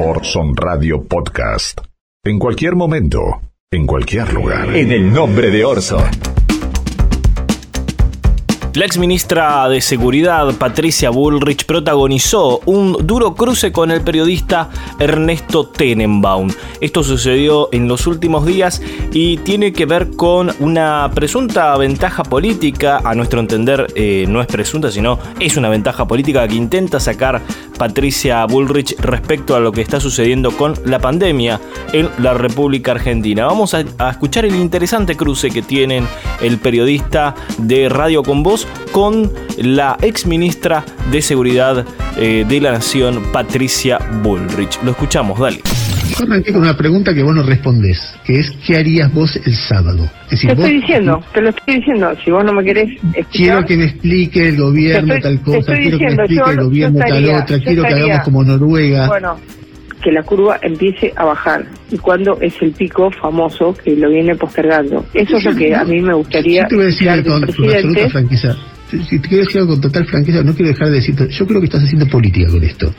Orson Radio Podcast. En cualquier momento, en cualquier lugar. En el nombre de Orson. La ex ministra de Seguridad, Patricia Bullrich, protagonizó un duro cruce con el periodista Ernesto Tenenbaum. Esto sucedió en los últimos días y tiene que ver con una presunta ventaja política, a nuestro entender eh, no es presunta, sino es una ventaja política que intenta sacar Patricia Bullrich respecto a lo que está sucediendo con la pandemia en la República Argentina. Vamos a, a escuchar el interesante cruce que tienen el periodista de Radio con Voz con la ex ministra de Seguridad eh, de la Nación, Patricia Bullrich. Lo escuchamos, dale. Yo arranqué con una pregunta que vos no respondés, que es ¿qué harías vos el sábado? Es decir, te vos- estoy diciendo, te lo estoy diciendo. Si vos no me querés escuchar, Quiero que me explique el gobierno estoy- tal cosa, quiero que me explique yo- el gobierno tal otra, quiero que hagamos como Noruega. bueno, que la curva empiece a bajar. ¿Y cuándo es el pico famoso que lo viene postergando? Eso es lo que a mí me gustaría Yo te voy a decir con, absoluta franqueza. Si si te quiero decir algo con total franqueza, no quiero dejar de decirte. Yo creo que estás haciendo política con esto.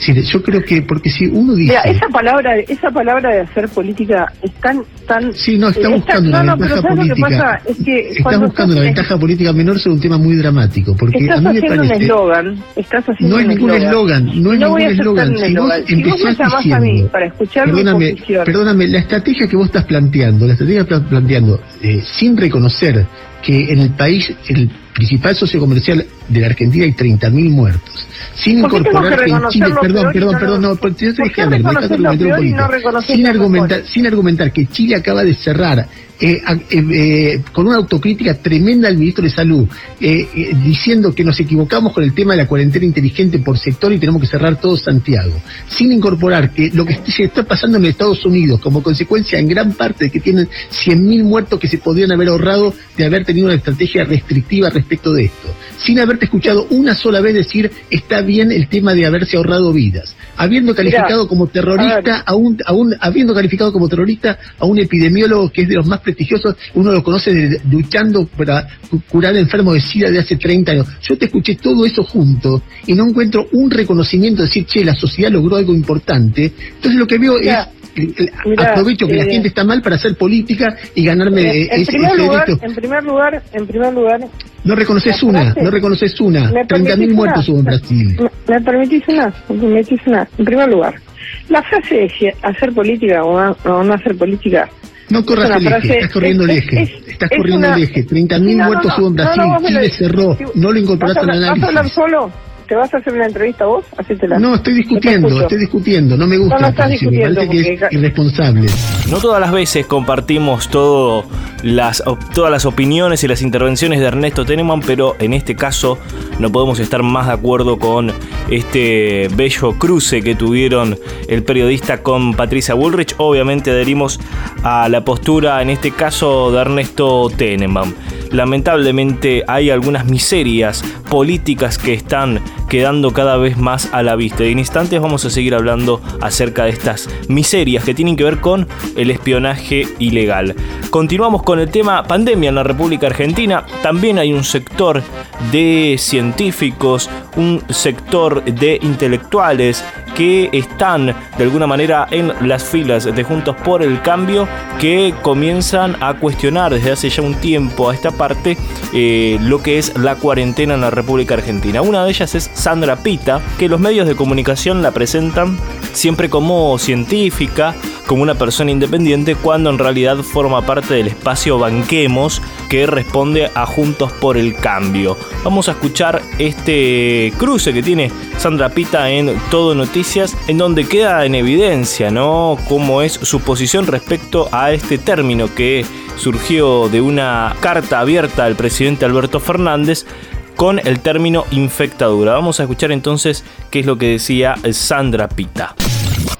Decir, yo creo que, porque si uno dice. Mira, esa palabra, esa palabra de hacer política es tan, tan. Sí, no, está buscando no, una no, pero ventaja ¿sabes lo que política. pasa? Es que Estás cuando buscando una ventaja política menor sobre un tema muy dramático. Porque Estás a mí me haciendo un parece. eslogan, estás haciendo No hay un ningún eslogan, no hay a ningún eslogan. Si. Si vos me llamás a mí diciendo- para escuchar mi Perdóname, posición, perdóname, la estrategia que vos estás planteando, la estrategia que estás planteando, eh, sin reconocer que en el país, el principal socio comercial de la Argentina hay 30.000 muertos, sin ¿Por qué tengo incorporar que que en Chile, perdón, perdón, no perdón, no, porque yo te ¿Por dejé qué hablar, me dejaste reconocerlo argumentar un peor y no poquito. reconocer sin argumentar, sin argumentar que Chile acaba de cerrar eh, a- eh, eh, con una autocrítica tremenda al ministro de Salud, diciendo que nos equivocamos con el tema de la cuarentena inteligente por sector y tenemos que cerrar todo Santiago, sin incorporar que lo que se está pasando en Estados Unidos como consecuencia en gran parte de que tienen 100.000 muertos que se podrían haber ahorrado de haber tenido una estrategia restrictiva respecto de esto, sin haberte escuchado una sola vez decir está bien el tema de haberse ahorrado vidas, habiendo calificado como terrorista a un, a un- habiendo calificado como terrorista a un epidemiólogo que es de los más prestigiosos, uno lo conoce de- luchando para cu- curar enfermos de SIDA de hace 30 años. Yo te escuché todo eso junto y no encuentro un reconocimiento de decir, che, la sociedad logró algo importante. Entonces lo que veo es el- aprovecho que la eh, gente está mal para hacer política y ganarme eh, en, ese, primer ese lugar, derecho. en primer lugar, en primer lugar, No reconoces una, frase- no reconoces una. ¿me 30.000 permitís muertos hubo en Brasil. ¿Me, me permitís una? ¿Me permitís una? En primer lugar, la frase de hacer política o no, o no hacer política No corras el eje, frase- estás corriendo es- el eje, es- estás es corriendo una- el eje. 30.000 No, muertos no, hubo en Brasil, Chile cerró, no lo incorporaste ¿Vas en a, el ¿Vas a hablar análisis. solo? ¿Te vas a hacer una entrevista vos? Hacétela. No, estoy discutiendo, estoy discutiendo, no me gusta, No, no estás me discutiendo, que es irresponsable. No todas las veces compartimos todo las, op- todas las opiniones y las intervenciones de Ernesto Teneman, pero en este caso no podemos estar más de acuerdo con este bello cruce que tuvieron el periodista con Patricia Bullrich. Obviamente adherimos a la postura, en este caso, de Ernesto Teneman. Lamentablemente hay algunas miserias políticas que están quedando cada vez más a la vista. Y en instantes vamos a seguir hablando acerca de estas miserias que tienen que ver con el espionaje ilegal. Continuamos con el tema pandemia en la República Argentina. También hay un sector de científicos, un sector de intelectuales que están de alguna manera en las filas de Juntos por el Cambio que comienzan a cuestionar desde hace ya un tiempo a esta parte eh, lo que es la cuarentena en la República Argentina. Una de ellas es Sandra Pita, que los medios de comunicación la presentan siempre como científica, como una persona independiente, cuando en realidad forma parte del espacio Banquemos que responde a Juntos por el Cambio. Vamos a escuchar este cruce que tiene Sandra Pita en Todo Noticias, en donde queda en evidencia, ¿no? Cómo es su posición respecto a este término que surgió de una carta abierta al presidente Alberto Fernández con el término infectadura. Vamos a escuchar entonces qué es lo que decía Sandra Pita.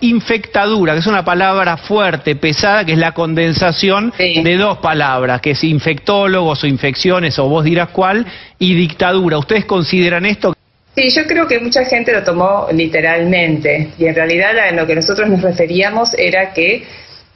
infectadura, que es una palabra fuerte, pesada, que es la condensación Sí. de dos palabras, que es infectólogos o infecciones, o vos dirás cuál, y dictadura. ¿Ustedes consideran esto? Sí, yo creo que mucha gente lo tomó literalmente y en realidad a lo que nosotros nos referíamos era que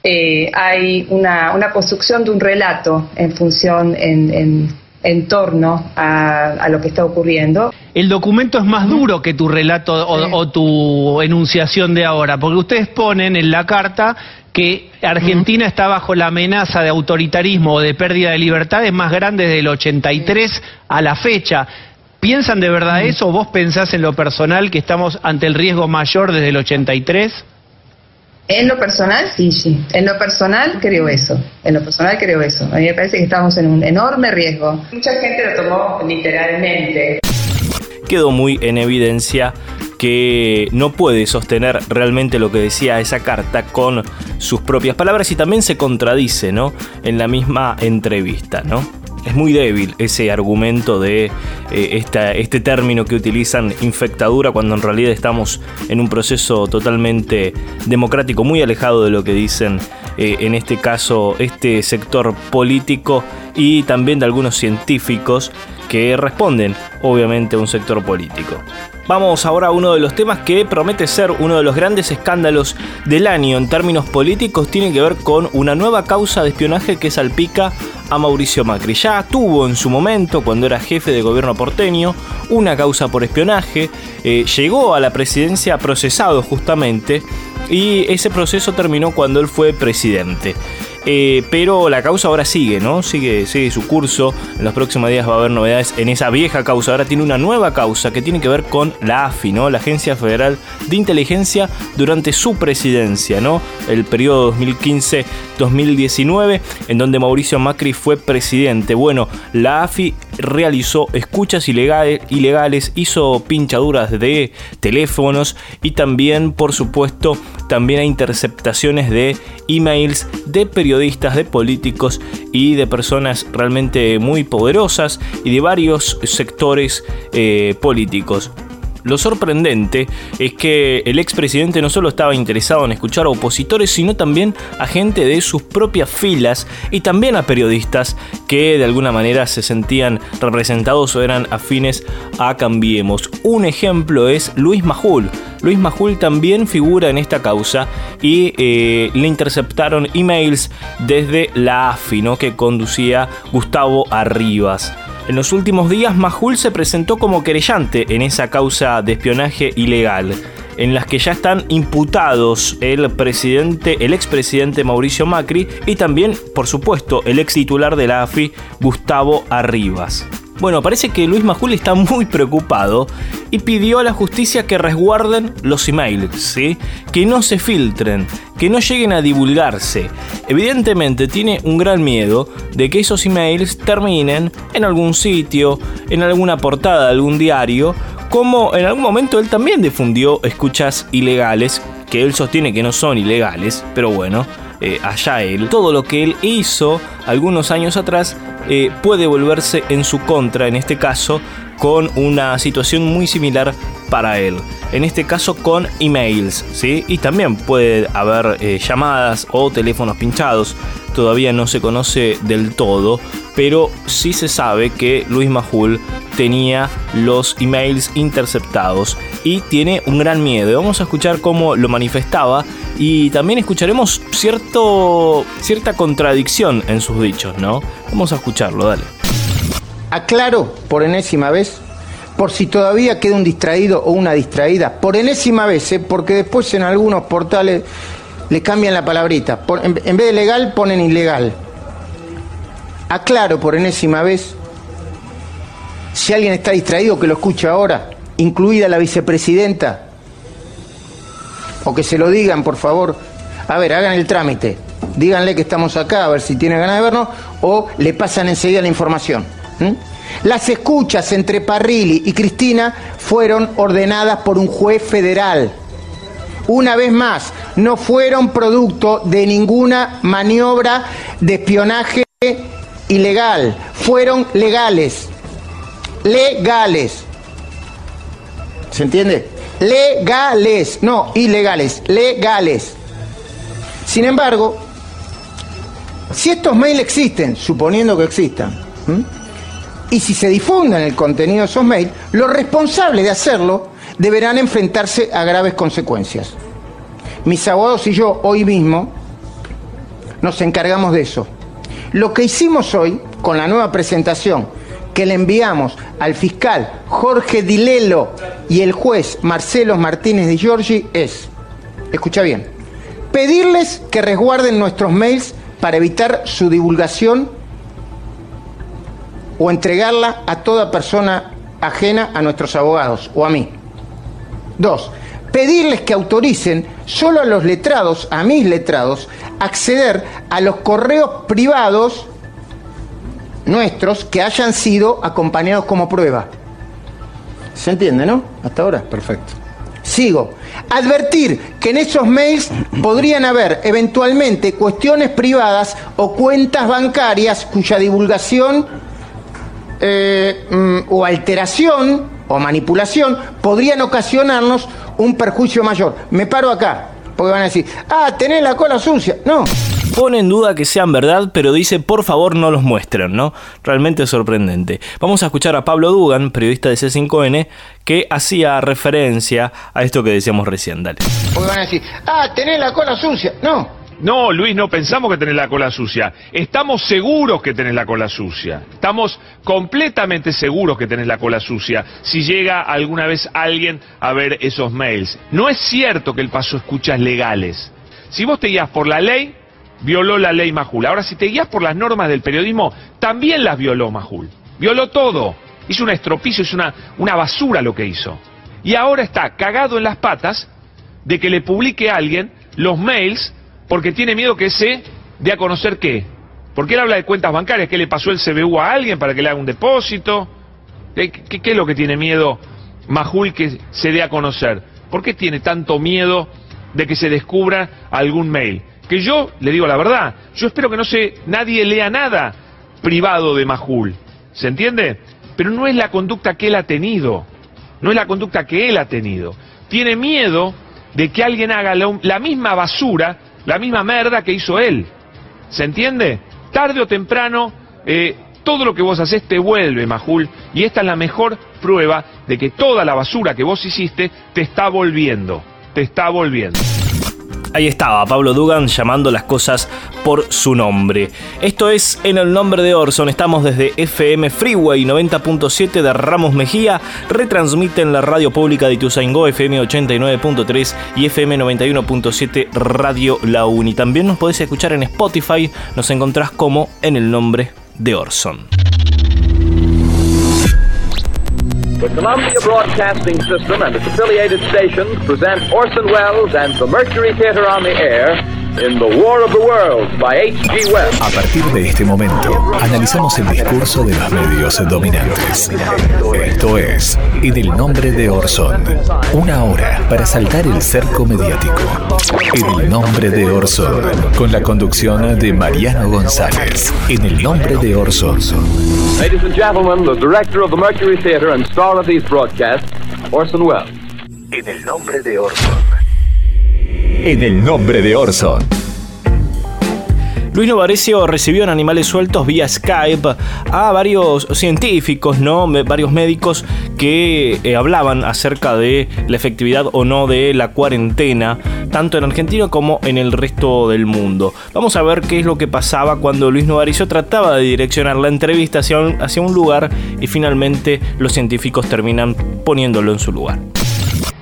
eh, hay una, una construcción de un relato en función, en, en- en torno a, lo que está ocurriendo. El documento es más duro que tu relato o, tu enunciación de ahora, porque ustedes ponen en la carta que Argentina está bajo la amenaza de autoritarismo o de pérdida de libertades más grande desde el 83 a la fecha. ¿Piensan de verdad eso o vos pensás en lo personal que estamos ante el riesgo mayor desde el 83? En lo personal, sí, sí. En lo personal creo eso. En lo personal creo eso. A mí me parece que estamos en un enorme riesgo. Mucha gente lo tomó literalmente. Quedó muy en evidencia que no puede sostener realmente lo que decía esa carta con sus propias palabras y también se contradice, ¿no? En la misma entrevista, ¿no? Es muy débil ese argumento de eh, este término que utilizan infectadura cuando en realidad estamos en un proceso totalmente democrático, muy alejado de lo que dicen eh, en este caso este sector político y también de algunos científicos que responden obviamente a un sector político. Vamos ahora a uno de los temas que promete ser uno de los grandes escándalos del año en términos políticos. Tiene que ver con una nueva causa de espionaje que salpica a Mauricio Macri. Ya tuvo en su momento, cuando era jefe de gobierno porteño, una causa por espionaje. Eh, llegó a la presidencia procesado justamente y ese proceso terminó cuando él fue presidente. Eh, pero la causa ahora sigue, ¿no? Sigue, sigue su curso. En los próximos días va a haber novedades en esa vieja causa. Ahora tiene una nueva causa que tiene que ver con la AFI, ¿no? La Agencia Federal de Inteligencia durante su presidencia, ¿no? El periodo 2015-2019, en donde Mauricio Macri fue presidente. Bueno, la AFI realizó escuchas ilegales, hizo pinchaduras de teléfonos y también, por supuesto, también hay interceptaciones de emails de periodistas, de políticos y de personas realmente muy poderosas y de varios sectores eh, políticos. Lo sorprendente es que el expresidente no solo estaba interesado en escuchar a opositores, sino también a gente de sus propias filas y también a periodistas que de alguna manera se sentían representados o eran afines a Cambiemos. Un ejemplo es Luis Majul. Luis Majul también figura en esta causa y eh, le interceptaron emails desde la AFI, que conducía Gustavo Arribas. En los últimos días, Majul se presentó como querellante en esa causa de espionaje ilegal, en las que ya están imputados el presidente, el expresidente Mauricio Macri y también, por supuesto, el ex titular de la AFI, Gustavo Arribas. Bueno, parece que Luis Majul está muy preocupado y pidió a la justicia que resguarden los emails, ¿sí? que no se filtren, que no lleguen a divulgarse. Evidentemente tiene un gran miedo de que esos emails terminen en algún sitio, en alguna portada de algún diario, como en algún momento él también difundió escuchas ilegales, que él sostiene que no son ilegales, pero bueno, eh, allá él. Todo lo que él hizo algunos años atrás eh, puede volverse en su contra, en este caso, con una situación muy similar para él. En este caso con emails, ¿sí? Y también puede haber eh, llamadas o teléfonos pinchados. Todavía no se conoce del todo, pero sí se sabe que Luis Majul tenía los emails interceptados y tiene un gran miedo. Vamos a escuchar cómo lo manifestaba y también escucharemos cierto, cierta contradicción en sus dichos, ¿no? Vamos a escucharlo, dale. Aclaro por enésima vez, por si todavía queda un distraído o una distraída, por enésima vez, ¿eh? porque después en algunos portales le cambian la palabrita. en, en vez de legal ponen ilegal. Aclaro por enésima vez, si alguien está distraído que lo escuche ahora, incluida la vicepresidenta, o que se lo digan, por favor. A ver, hagan el trámite. Díganle que estamos acá, a ver si tiene ganas de vernos, o le pasan enseguida la información. Las escuchas entre Parrilli y Cristina fueron ordenadas por un juez federal. Una vez más, no fueron producto de ninguna maniobra de espionaje ilegal, fueron legales. Legales. ¿Se entiende? legales, no ilegales, legales. Sin embargo, si estos mails existen, suponiendo que existan, y si se difunden el contenido de esos mails, los responsables de hacerlo deberán enfrentarse a graves consecuencias. Mis abogados y yo hoy mismo nos encargamos de eso. Lo que hicimos hoy, con la nueva presentación que le enviamos al fiscal Jorge Dilelo y el juez Marcelo Martínez de Giorgi es, escucha bien, pedirles que resguarden nuestros mails para evitar su divulgación o entregarla a toda persona ajena a nuestros abogados o a mí. Dos, pedirles que autoricen solo a los letrados, a mis letrados, acceder a los correos privados nuestros que hayan sido acompañados como prueba. ¿Se entiende, no? Hasta ahora. Perfecto. Sigo. Advertir que en esos mails podrían haber eventualmente cuestiones privadas o cuentas bancarias cuya divulgación eh, mm, o alteración o manipulación podrían ocasionarnos un perjuicio mayor. Me paro acá, porque van a decir, ah, tenés la cola sucia. No. Pone en duda que sean verdad, pero dice por favor no los muestren, ¿no? Realmente sorprendente. Vamos a escuchar a Pablo Dugan, periodista de C5N, que hacía referencia a esto que decíamos recién. Dale. Porque van a decir, ah, tenés la cola sucia. No. No, Luis, no pensamos que tenés la cola sucia. Estamos seguros que tenés la cola sucia. Estamos completamente seguros que tenés la cola sucia. Si llega alguna vez alguien a ver esos mails. No es cierto que él pasó escuchas legales. Si vos te guías por la ley, violó la ley Majul. Ahora, si te guías por las normas del periodismo, también las violó Majul. Violó todo. Hizo un estropicio, hizo una, una basura lo que hizo. Y ahora está cagado en las patas de que le publique a alguien los mails porque tiene miedo que se dé a conocer qué. Porque él habla de cuentas bancarias, que le pasó el CBU a alguien para que le haga un depósito. ¿Qué, qué, es lo que tiene miedo Majul que se dé a conocer? ¿Por qué tiene tanto miedo de que se descubra algún mail? Que yo, le digo la verdad, yo espero que no se, nadie lea nada privado de Majul. ¿Se entiende? Pero no es la conducta que él ha tenido. No es la conducta que él ha tenido. Tiene miedo de que alguien haga la misma basura la misma merda que hizo él. ¿Se entiende? Tarde o temprano, eh, todo lo que vos haces te vuelve, Majul, y esta es la mejor prueba de que toda la basura que vos hiciste te está volviendo, te está volviendo. Ahí estaba Pablo Dugan llamando las cosas por su nombre. Esto es En el nombre de Orson. Estamos desde FM Freeway 90.7 de Ramos Mejía. Retransmiten la radio pública de Ituzaingó FM 89.3 y FM 91.7 Radio La Uni. También nos podés escuchar en Spotify. Nos encontrás como En el nombre de Orson. The Columbia Broadcasting System and its affiliated stations present Orson Welles and the Mercury Theater on the Air in The War of the Worlds by H.G. Wells. A partir de este momento, analizamos el discurso de los medios dominantes. Esto es En el nombre de Orson. Una hora para saltar el cerco mediático. En el nombre de Orson. Con la conducción de Mariano González. En el nombre de Orson. Ladies and gentlemen, the director of the Mercury Theater and star of these broadcasts, Orson Welles. En el nombre de Orson. En el nombre de Orson. Luis Novarecio recibió en Animales Sueltos vía Skype a varios científicos, ¿no? varios médicos que eh, hablaban acerca de la efectividad o no de la cuarentena, tanto en Argentina como en el resto del mundo. Vamos a ver qué es lo que pasaba cuando Luis Novarecio trataba de direccionar la entrevista hacia hacia un lugar y finalmente los científicos terminan poniéndolo en su lugar.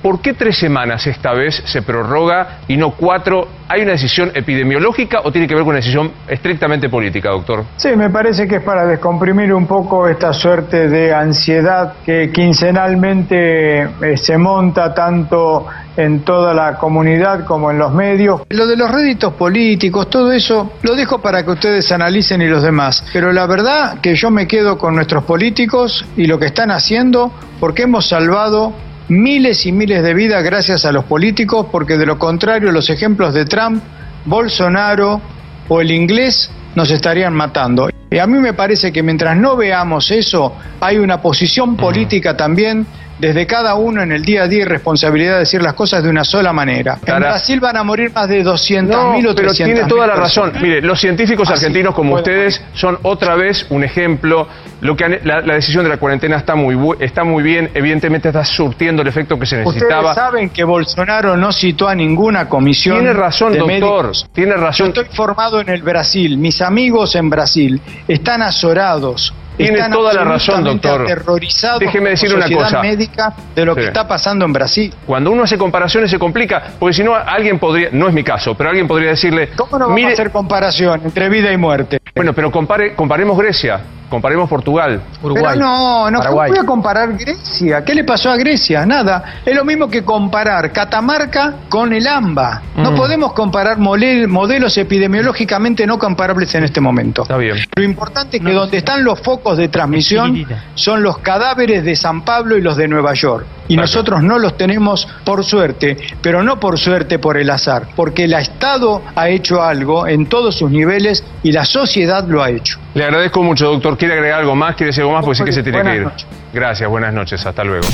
¿Por qué tres semanas esta vez se prorroga y no cuatro? ¿Hay una decisión epidemiológica o tiene que ver con una decisión estrictamente política, doctor? Sí, me parece que es para descomprimir un poco esta suerte de ansiedad que quincenalmente eh, se monta tanto en toda la comunidad como en los medios. Lo de los réditos políticos, todo eso, lo dejo para que ustedes analicen y los demás. Pero la verdad que yo me quedo con nuestros políticos y lo que están haciendo porque hemos salvado miles y miles de vidas gracias a los políticos, porque de lo contrario los ejemplos de Trump, Bolsonaro o el inglés nos estarían matando. Y a mí me parece que mientras no veamos eso, hay una posición política también desde cada uno en el día a día y responsabilidad de decir las cosas de una sola manera. En Brasil van a morir más de 200.000 no, o 300.000 pero tiene toda la razón. Mire, los científicos argentinos como ustedes son otra vez un ejemplo. Lo que la, decisión de la cuarentena está muy está muy bien, evidentemente está surtiendo el efecto que se necesitaba. Ustedes saben que Bolsonaro no citó a ninguna comisión. Tiene razón, doctor. Tiene razón. Yo estoy formado en el Brasil. Mis amigos en Brasil están azorados Tiene están toda la razón, doctor. aterrorizados Déjeme decirle una cosa. médica de lo que está pasando en Brasil. Cuando uno hace comparaciones se complica, porque si no, alguien podría, no es mi caso, pero alguien podría decirle, ¿Cómo no vamos mire, a hacer comparación entre vida y muerte? bueno, pero compare, comparemos Grecia, comparemos Portugal. Pero no, no ¿cómo voy a comparar Grecia. ¿Qué le pasó a Grecia? Nada. Es lo mismo que comparar Catamarca con el AMBA. No Mm. podemos comparar modelos epidemiológicamente no comparables en este momento. Está bien. Lo importante es que donde están los focos de transmisión son los cadáveres de San Pablo y los de Nueva York. Y nosotros no los tenemos por suerte, pero no por suerte por el azar, porque el Estado ha hecho algo en todos sus niveles y la sociedad lo ha hecho. Le agradezco mucho, doctor. ¿Quiere agregar algo más? ¿Quiere decir algo más? Porque sí que se tiene Buenas que ir. noches. Gracias, buenas noches. Hasta luego.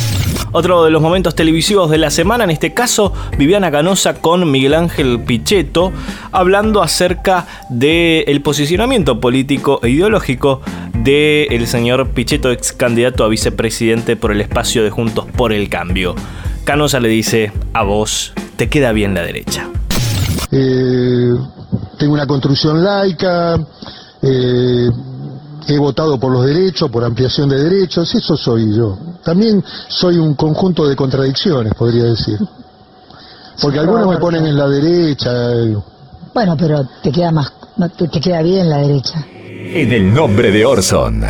Otro de los momentos televisivos de la semana, en este caso, Viviana Canosa con Miguel Ángel Pichetto, hablando acerca del posicionamiento político e ideológico del señor Pichetto, ex candidato a vicepresidente por el espacio de Juntos por el Cambio. Canosa le dice, a vos, te queda bien la derecha. Eh, tengo una construcción laica, eh, he votado por los derechos, por ampliación de derechos, eso soy yo. También soy un conjunto de contradicciones, podría decir. Porque algunos me ponen en la derecha. eh, Bueno, pero te queda más, te, te queda bien la derecha. En el nombre de Orson.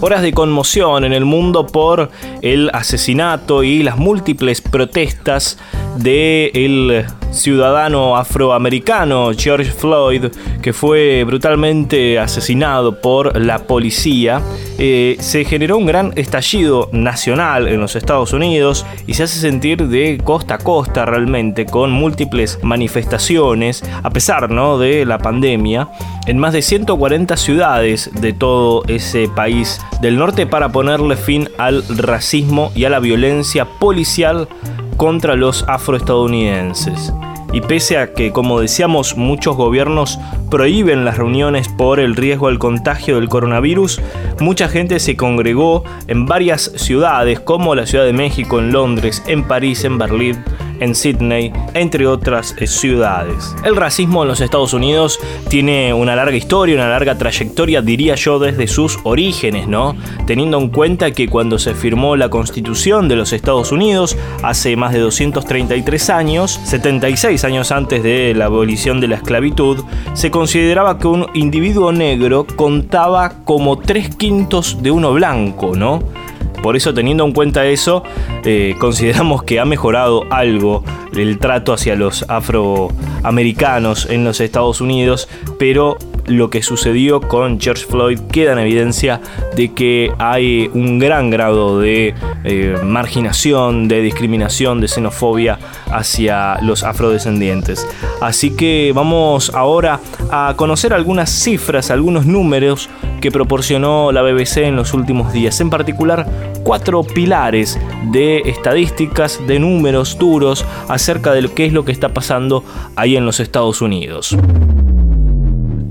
Horas de conmoción en el mundo por el asesinato y las múltiples protestas del ciudadano afroamericano George Floyd, que fue brutalmente asesinado por la policía. Eh, se generó un gran estallido nacional en los Estados Unidos y se hace sentir de costa a costa realmente, con múltiples manifestaciones, a pesar ¿no? de la pandemia, en más de 140 ciudades de todo ese país del norte para ponerle fin al racismo y a la violencia policial contra los afroestadounidenses. Y pese a que, como decíamos, muchos gobiernos prohíben las reuniones por el riesgo al contagio del coronavirus, mucha gente se congregó en varias ciudades como la Ciudad de México, en Londres, en París, en Berlín, en Sydney, entre otras eh, ciudades. El racismo en los Estados Unidos tiene una larga historia, una larga trayectoria, diría yo, desde sus orígenes, ¿no? Teniendo en cuenta que cuando se firmó la Constitución de los Estados Unidos, hace más de 233 años, 76 años antes de la abolición de la esclavitud, se consideraba que un individuo negro contaba como tres quintos de uno blanco, ¿no? Por eso, teniendo en cuenta eso, eh, consideramos que ha mejorado algo el trato hacia los afroamericanos en los Estados Unidos, pero lo que sucedió con George Floyd queda en evidencia de que hay un gran grado de eh, marginación, de discriminación, de xenofobia hacia los afrodescendientes. Así que vamos ahora a conocer algunas cifras, algunos números que proporcionó la BBC en los últimos días, en particular cuatro pilares de estadísticas, de números duros acerca de lo que es lo que está pasando ahí en los Estados Unidos.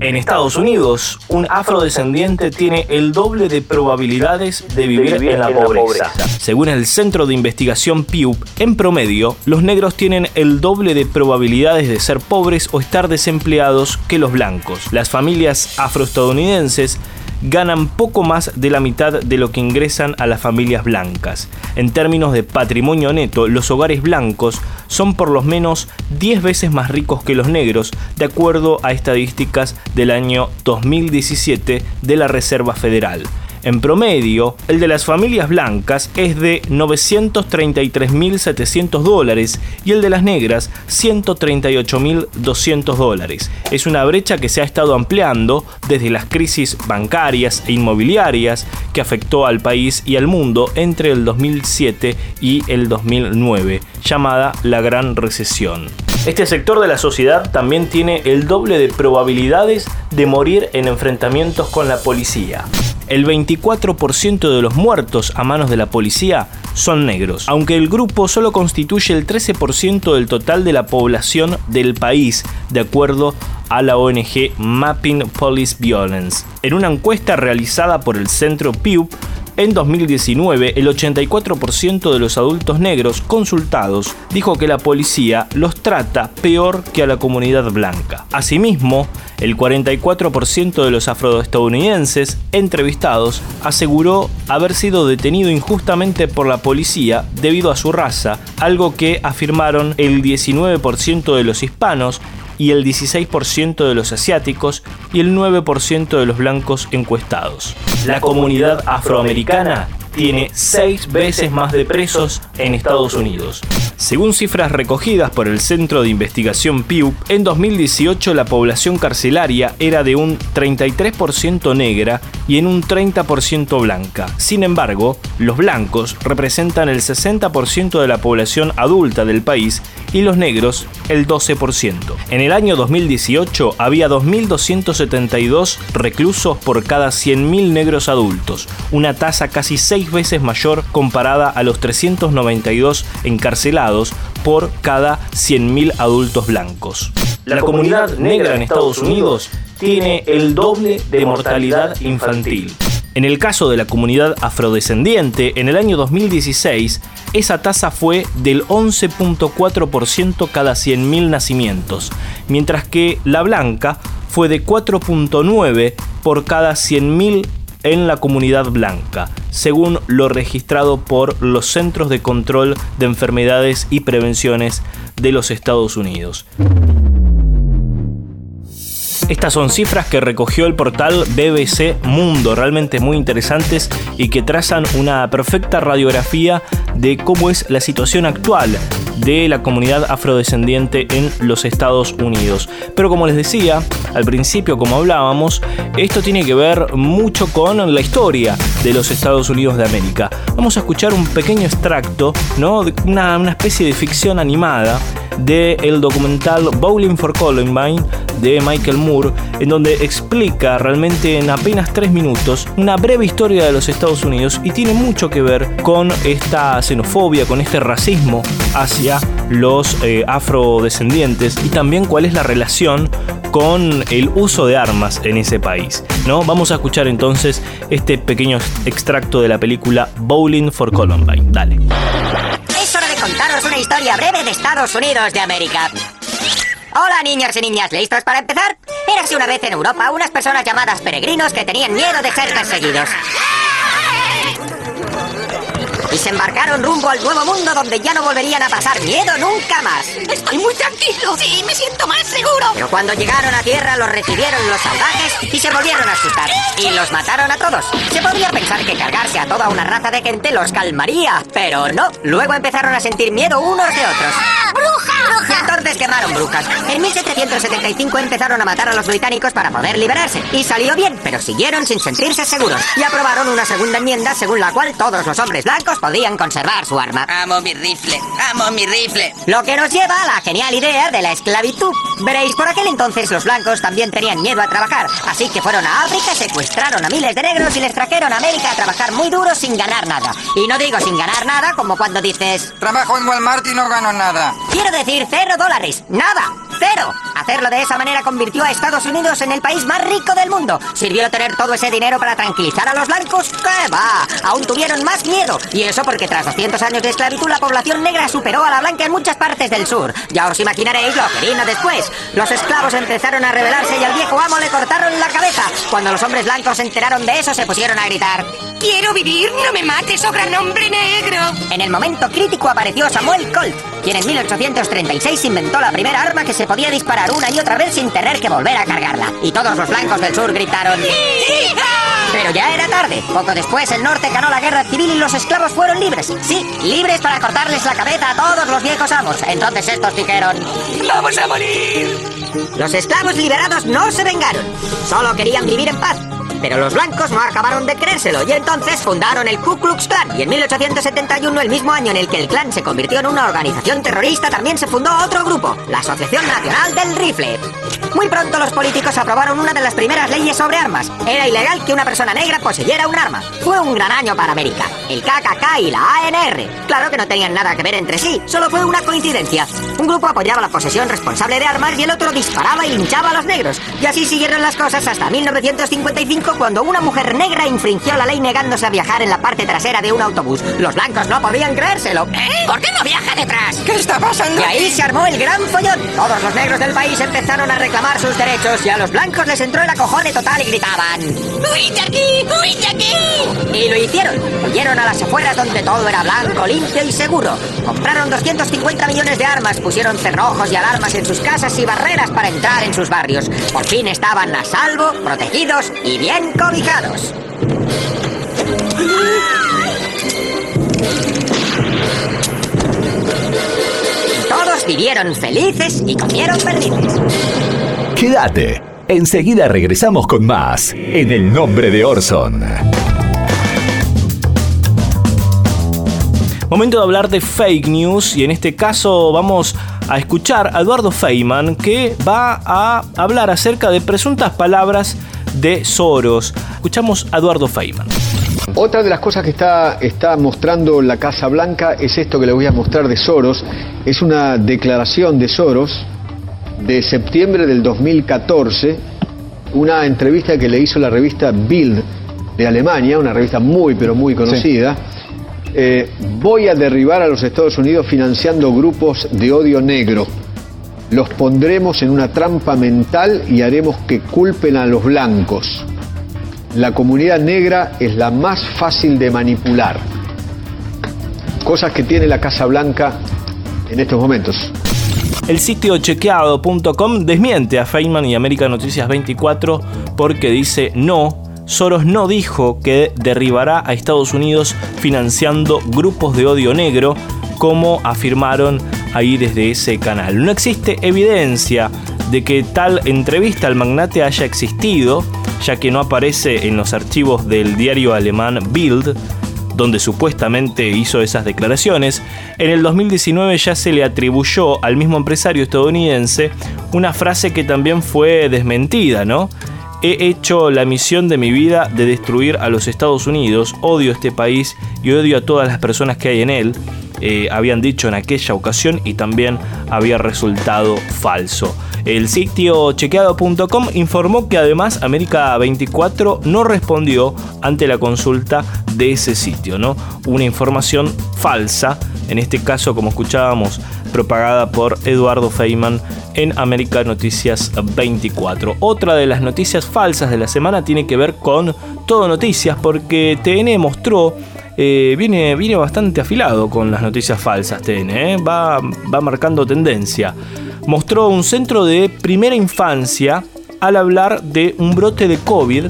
En Estados Unidos, un afrodescendiente tiene el doble de probabilidades de vivir, en la pobreza. Según el Centro de Investigación Pew, en promedio, los negros tienen el doble de probabilidades de ser pobres o estar desempleados que los blancos. Las familias afroestadounidenses ganan poco más de la mitad de lo que ingresan a las familias blancas. En términos de patrimonio neto, los hogares blancos son por lo menos 10 veces más ricos que los negros, de acuerdo a estadísticas del año 2017 de la Reserva Federal. En promedio, el de las familias blancas es de 933.700 dólares y el de las negras 138.200 dólares. Es una brecha que se ha estado ampliando desde las crisis bancarias e inmobiliarias que afectó al país y al mundo entre el 2007 y el 2009, llamada la Gran Recesión. Este sector de la sociedad también tiene el doble de probabilidades de morir en enfrentamientos con la policía. El 24% de los muertos a manos de la policía son negros, aunque el grupo solo constituye el 13% del total de la población del país, de acuerdo a la ONG Mapping Police Violence. En una encuesta realizada por el Centro Pew, En 2019, el 84% de los adultos negros consultados dijo que la policía los trata peor que a la comunidad blanca. Asimismo, el 44% de los afroestadounidenses entrevistados aseguró haber sido detenido injustamente por la policía debido a su raza, algo que afirmaron el 19% de los hispanos y el 16% de los asiáticos y el 9% de los blancos encuestados. La comunidad afroamericana tiene seis veces más de presos en Estados Unidos. Según cifras recogidas por el Centro de Investigación Pew, en 2018 la población carcelaria era de un 33% negra y en un 30% blanca. Sin embargo, los blancos representan el 60% de la población adulta del país y los negros el 12%. En el año 2018 había 2.272 reclusos por cada 100.000 negros adultos, una tasa casi seis veces mayor comparada a los 392 encarcelados por cada 100.000 adultos blancos. La comunidad negra en Estados Unidos tiene el doble de mortalidad infantil. En el caso de la comunidad afrodescendiente, en el año 2016, esa tasa fue del 11.4% cada 100.000 nacimientos, mientras que la blanca fue de 4.9 por cada 100.000 en la comunidad blanca, según lo registrado por los Centros de Control de Enfermedades y Prevenciones de los Estados Unidos. Estas son cifras que recogió el portal BBC Mundo, realmente muy interesantes y que trazan una perfecta radiografía de cómo es la situación actual de la comunidad afrodescendiente en los Estados Unidos. Pero como les decía al principio, como hablábamos, esto tiene que ver mucho con la historia de los Estados Unidos de América. Vamos a escuchar un pequeño extracto, ¿no? una, una especie de ficción animada del documental Bowling for Columbine de Michael Moore, en donde explica realmente en apenas tres minutos una breve historia de los Estados Unidos y tiene mucho que ver con esta xenofobia, con este racismo hacia los eh, afrodescendientes y también cuál es la relación con el uso de armas en ese país. ¿no? Vamos a escuchar entonces este pequeño extracto de la película Bowling for Columbine. Dale. Es hora de contaros una historia breve de Estados Unidos de América. Hola niños y niñas, ¿listos para empezar? Érase una vez en Europa unas personas llamadas peregrinos que tenían miedo de ser perseguidos y se embarcaron rumbo al nuevo mundo donde ya no volverían a pasar miedo nunca más. Estoy muy tranquilo, sí, me siento más seguro. Pero cuando llegaron a tierra los recibieron los salvajes y se volvieron a asustar. Y los mataron a todos. Se podría pensar que cargarse a toda una raza de gente los calmaría, pero no. Luego empezaron a sentir miedo unos de otros. ¡Bruja! Y entonces quemaron brujas. En 1775 empezaron a matar a los británicos para poder liberarse. Y salió bien, pero siguieron sin sentirse seguros. Y aprobaron una segunda enmienda según la cual todos los hombres blancos podían conservar su arma. Amo mi rifle, amo mi rifle. Lo que nos lleva a la genial idea de la esclavitud. Veréis, por aquel entonces los blancos también tenían miedo a trabajar. Así que fueron a África, secuestraron a miles de negros y les trajeron a América a trabajar muy duro sin ganar nada. Y no digo sin ganar nada como cuando dices... Trabajo en Walmart y no gano nada. Quiero decir cero dólares. Nada. Cero. Hacerlo de esa manera convirtió a Estados Unidos en el país más rico del mundo. ¿Sirvió tener todo ese dinero para tranquilizar a los blancos? ¡Qué va! Aún tuvieron más miedo. Y eso porque tras 200 años de esclavitud la población negra superó a la blanca en muchas partes del sur. Ya os imaginaréis lo que vino después. Los esclavos empezaron a rebelarse y al viejo amo le cortaron la cabeza. Cuando los hombres blancos se enteraron de eso se pusieron a gritar. Quiero vivir, no me mates, oh gran hombre negro. En el momento crítico apareció Samuel Colt, quien en 1836 inventó la primera arma que se podía disparar una y otra vez sin tener que volver a cargarla. Y todos los blancos del sur gritaron... Pero ya era tarde. Poco después el norte ganó la guerra civil y los esclavos fueron libres. Sí, libres para cortarles la cabeza a todos los viejos amos. Entonces estos dijeron... ¡Vamos a morir! Los esclavos liberados no se vengaron. Solo querían vivir en paz. Pero los blancos no acabaron de creérselo y entonces fundaron el Ku Klux Klan. Y en 1871, el mismo año en el que el clan se convirtió en una organización terrorista, también se fundó otro grupo, la Asociación Nacional del Rifle. Muy pronto los políticos aprobaron una de las primeras leyes sobre armas. Era ilegal que una persona negra poseyera un arma. Fue un gran año para América. El KKK y la ANR. Claro que no tenían nada que ver entre sí, solo fue una coincidencia. Un grupo apoyaba la posesión responsable de armas y el otro disparaba y linchaba a los negros. Y así siguieron las cosas hasta 1955 cuando una mujer negra infringió la ley negándose a viajar en la parte trasera de un autobús. Los blancos no podían creérselo. ¿Eh? ¿Por qué no viaja detrás? ¿Qué está pasando? Y ahí se armó el gran follón. Todos los negros del país empezaron a reclamar sus derechos y a los blancos les entró el acojone total y gritaban ¡Huid de aquí! ¡Huid de aquí! Y lo hicieron. Huyeron a las afueras donde todo era blanco, limpio y seguro. Compraron 250 millones de armas, pusieron cerrojos y alarmas en sus casas y barreras para entrar en sus barrios. Por fin estaban a salvo, protegidos y bien cobijados. Todos vivieron felices y comieron perdices. Quédate. Enseguida regresamos con más en el nombre de Orson. Momento de hablar de fake news y en este caso vamos a escuchar a Eduardo Feynman que va a hablar acerca de presuntas palabras de Soros. Escuchamos a Eduardo Feynman. Otra de las cosas que está, está mostrando la Casa Blanca es esto que le voy a mostrar de Soros. Es una declaración de Soros de septiembre del 2014, una entrevista que le hizo la revista Bild de Alemania, una revista muy pero muy conocida. Eh, voy a derribar a los Estados Unidos financiando grupos de odio negro. Los pondremos en una trampa mental y haremos que culpen a los blancos. La comunidad negra es la más fácil de manipular. Cosas que tiene la Casa Blanca en estos momentos. El sitio chequeado.com desmiente a Feynman y América Noticias 24 porque dice no. Soros no dijo que derribará a Estados Unidos financiando grupos de odio negro, como afirmaron ahí desde ese canal. No existe evidencia de que tal entrevista al magnate haya existido, ya que no aparece en los archivos del diario alemán Bild, donde supuestamente hizo esas declaraciones, en el 2019 ya se le atribuyó al mismo empresario estadounidense una frase que también fue desmentida, ¿no? He hecho la misión de mi vida de destruir a los Estados Unidos, odio este país y odio a todas las personas que hay en él, eh, habían dicho en aquella ocasión y también había resultado falso. El sitio chequeado.com informó que además América 24 no respondió ante la consulta de ese sitio, ¿no? Una información falsa, en este caso como escuchábamos, propagada por Eduardo Feynman en América Noticias 24. Otra de las noticias falsas de la semana tiene que ver con Todo Noticias porque TN mostró eh, viene, viene bastante afilado con las noticias falsas TN, ¿eh? va, va marcando tendencia. Mostró un centro de primera infancia al hablar de un brote de COVID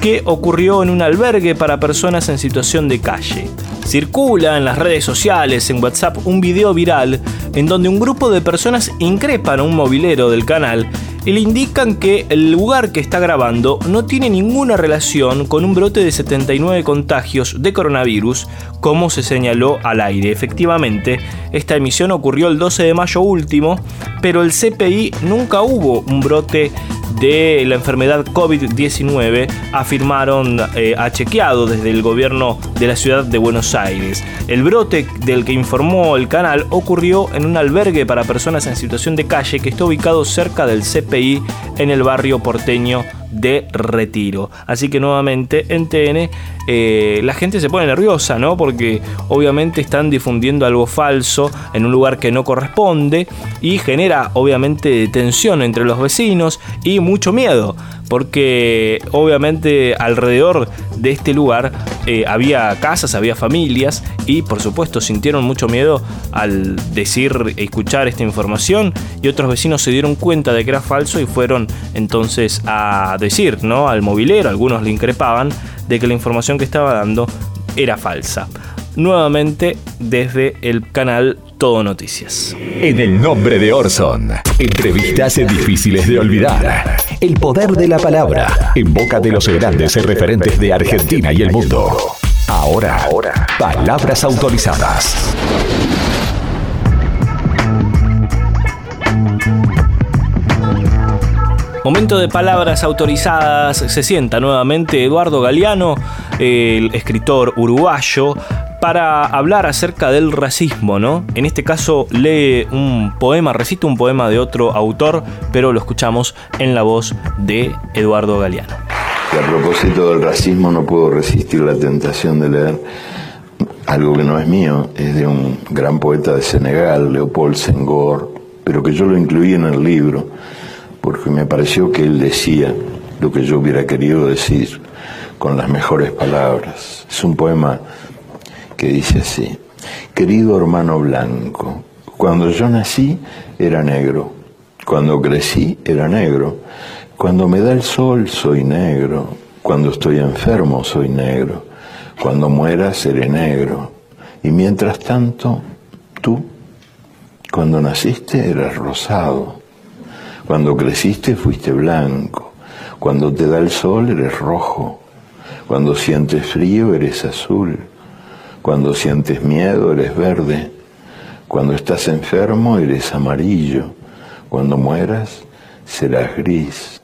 que ocurrió en un albergue para personas en situación de calle. Circula en las redes sociales, en WhatsApp, un video viral en donde un grupo de personas increpan a un mobilero del canal le indican que el lugar que está grabando no tiene ninguna relación con un brote de 79 contagios de coronavirus, como se señaló al aire. Efectivamente, esta emisión ocurrió el 12 de mayo último, pero el CPI nunca hubo un brote de la enfermedad COVID-19, afirmaron eh, chequeado desde el gobierno de la ciudad de Buenos Aires. El brote del que informó el canal ocurrió en un albergue para personas en situación de calle que está ubicado cerca del CPI en el barrio porteño de retiro. Así que nuevamente en TN eh, la gente se pone nerviosa, ¿no? Porque obviamente están difundiendo algo falso en un lugar que no corresponde y genera obviamente tensión entre los vecinos y mucho miedo. Porque obviamente alrededor de este lugar eh, había casas, había familias y por supuesto sintieron mucho miedo al decir, escuchar esta información y otros vecinos se dieron cuenta de que era falso y fueron entonces a decir, ¿no? Al movilero, algunos le increpaban de que la información que estaba dando era falsa. Nuevamente desde el canal Todo Noticias. En el nombre de Orson, entrevistas difíciles de olvidar. El poder de la palabra en boca de los grandes referentes de Argentina y el mundo. Ahora, Ahora. palabras autorizadas. Momento de palabras autorizadas, se sienta nuevamente Eduardo Galeano, el escritor uruguayo, para hablar acerca del racismo, ¿no? En este caso lee un poema, recita un poema de otro autor, pero lo escuchamos en la voz de Eduardo Galeano. Y a propósito del racismo no puedo resistir la tentación de leer algo que no es mío, es de un gran poeta de Senegal, Leopold Senghor, pero que yo lo incluí en el libro porque me pareció que él decía lo que yo hubiera querido decir con las mejores palabras. Es un poema que dice así, querido hermano blanco, cuando yo nací era negro, cuando crecí era negro, cuando me da el sol soy negro, cuando estoy enfermo soy negro, cuando muera seré negro, y mientras tanto, tú, cuando naciste eras rosado, cuando creciste fuiste blanco, cuando te da el sol eres rojo, cuando sientes frío eres azul, cuando sientes miedo eres verde, cuando estás enfermo eres amarillo, cuando mueras serás gris.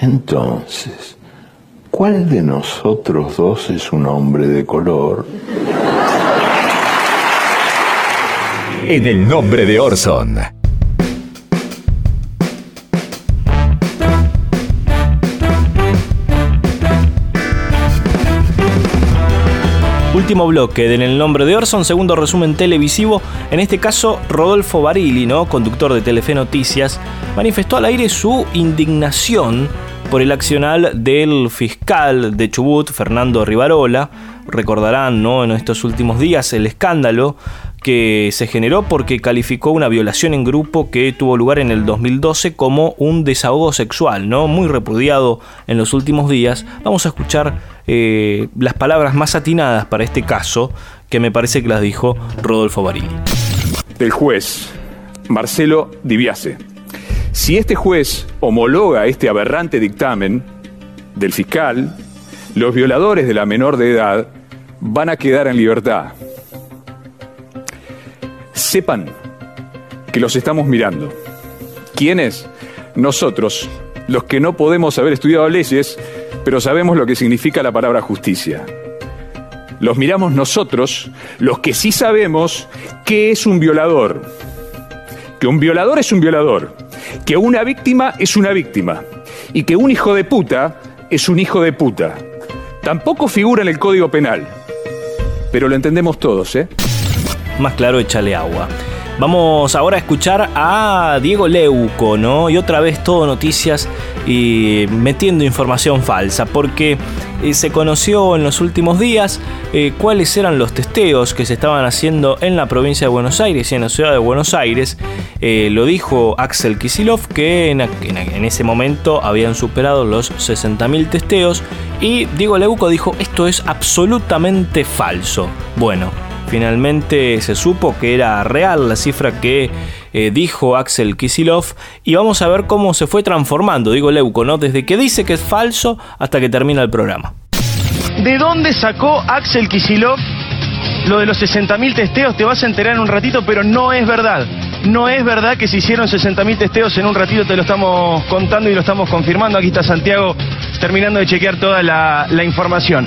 Entonces, ¿cuál de nosotros dos es un hombre de color? En el nombre de Orson. Último bloque de En el nombre de Orson, segundo resumen televisivo. En este caso, Rodolfo Barili, ¿no? conductor de Telefe Noticias, manifestó al aire su indignación por el accional del fiscal de Chubut, Fernando Rivarola. Recordarán, ¿no? En estos últimos días el escándalo que se generó porque calificó una violación en grupo que tuvo lugar en el 2012 como un desahogo sexual, ¿no? Muy repudiado en los últimos días. Vamos a escuchar eh, las palabras más atinadas para este caso, que me parece que las dijo Rodolfo Barili. Del juez Marcelo Dibiase. Si este juez homologa este aberrante dictamen del fiscal, los violadores de la menor de edad van a quedar en libertad. Sepan que los estamos mirando. ¿Quiénes? Nosotros, los que no podemos haber estudiado leyes, pero sabemos lo que significa la palabra justicia. Los miramos nosotros, los que sí sabemos qué es un violador. Que un violador es un violador, que una víctima es una víctima y que un hijo de puta es un hijo de puta. Tampoco figura en el Código Penal, pero lo entendemos todos, ¿eh? Más claro, échale agua. Vamos ahora a escuchar a Diego Leuco, ¿no? Y otra vez todo noticias y metiendo información falsa, porque eh, se conoció en los últimos días eh, cuáles eran los testeos que se estaban haciendo en la provincia de Buenos Aires y en la ciudad de Buenos Aires. Eh, lo dijo Axel Kisilov que en, en ese momento habían superado los 60.000 testeos y Diego Leuco dijo esto es absolutamente falso. Bueno, Finalmente se supo que era real la cifra que eh, dijo Axel Kisilov y vamos a ver cómo se fue transformando, digo Leuco, ¿no? Desde que dice que es falso hasta que termina el programa. ¿De dónde sacó Axel Kisilov lo de los 60.000 testeos? Te vas a enterar en un ratito, pero no es verdad. No es verdad que se hicieron 60.000 testeos en un ratito, te lo estamos contando y lo estamos confirmando. Aquí está Santiago terminando de chequear toda la, la información.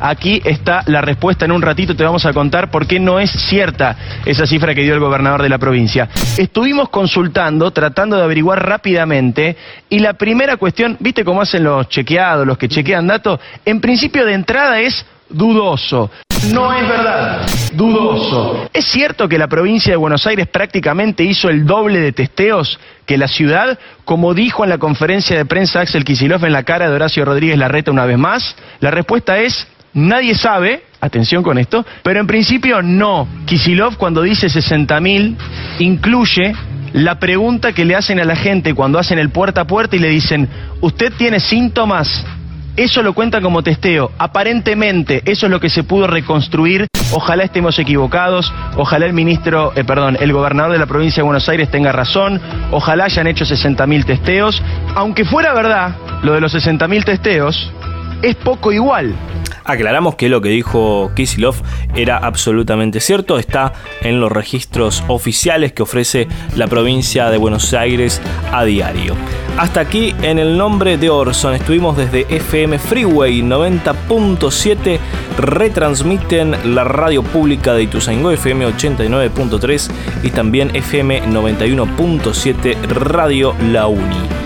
Aquí está la respuesta en un ratito, te vamos a contar por qué no es cierta esa cifra que dio el gobernador de la provincia. Estuvimos consultando, tratando de averiguar rápidamente, y la primera cuestión, ¿viste cómo hacen los chequeados, los que chequean datos? En principio de entrada es dudoso. No es verdad. Dudoso. ¿Es cierto que la provincia de Buenos Aires prácticamente hizo el doble de testeos que la ciudad, como dijo en la conferencia de prensa Axel Kicillof en la cara de Horacio Rodríguez Larreta una vez más? La respuesta es Nadie sabe, atención con esto, pero en principio no. Kisilov cuando dice 60.000 incluye la pregunta que le hacen a la gente cuando hacen el puerta a puerta y le dicen, ¿usted tiene síntomas? Eso lo cuenta como testeo. Aparentemente, eso es lo que se pudo reconstruir. Ojalá estemos equivocados. Ojalá el ministro, eh, perdón, el gobernador de la provincia de Buenos Aires tenga razón. Ojalá hayan hecho 60.000 testeos. Aunque fuera verdad, lo de los 60.000 testeos es poco igual. Aclaramos que lo que dijo Kisilov era absolutamente cierto, está en los registros oficiales que ofrece la provincia de Buenos Aires a diario. Hasta aquí en el nombre de Orson. Estuvimos desde FM Freeway 90.7. Retransmiten la radio pública de Ituzaingó FM 89.3 y también FM 91.7 Radio La Uni.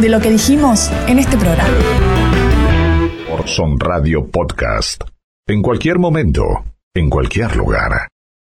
de lo que dijimos en este programa. Orson Radio Podcast. En cualquier momento, en cualquier lugar.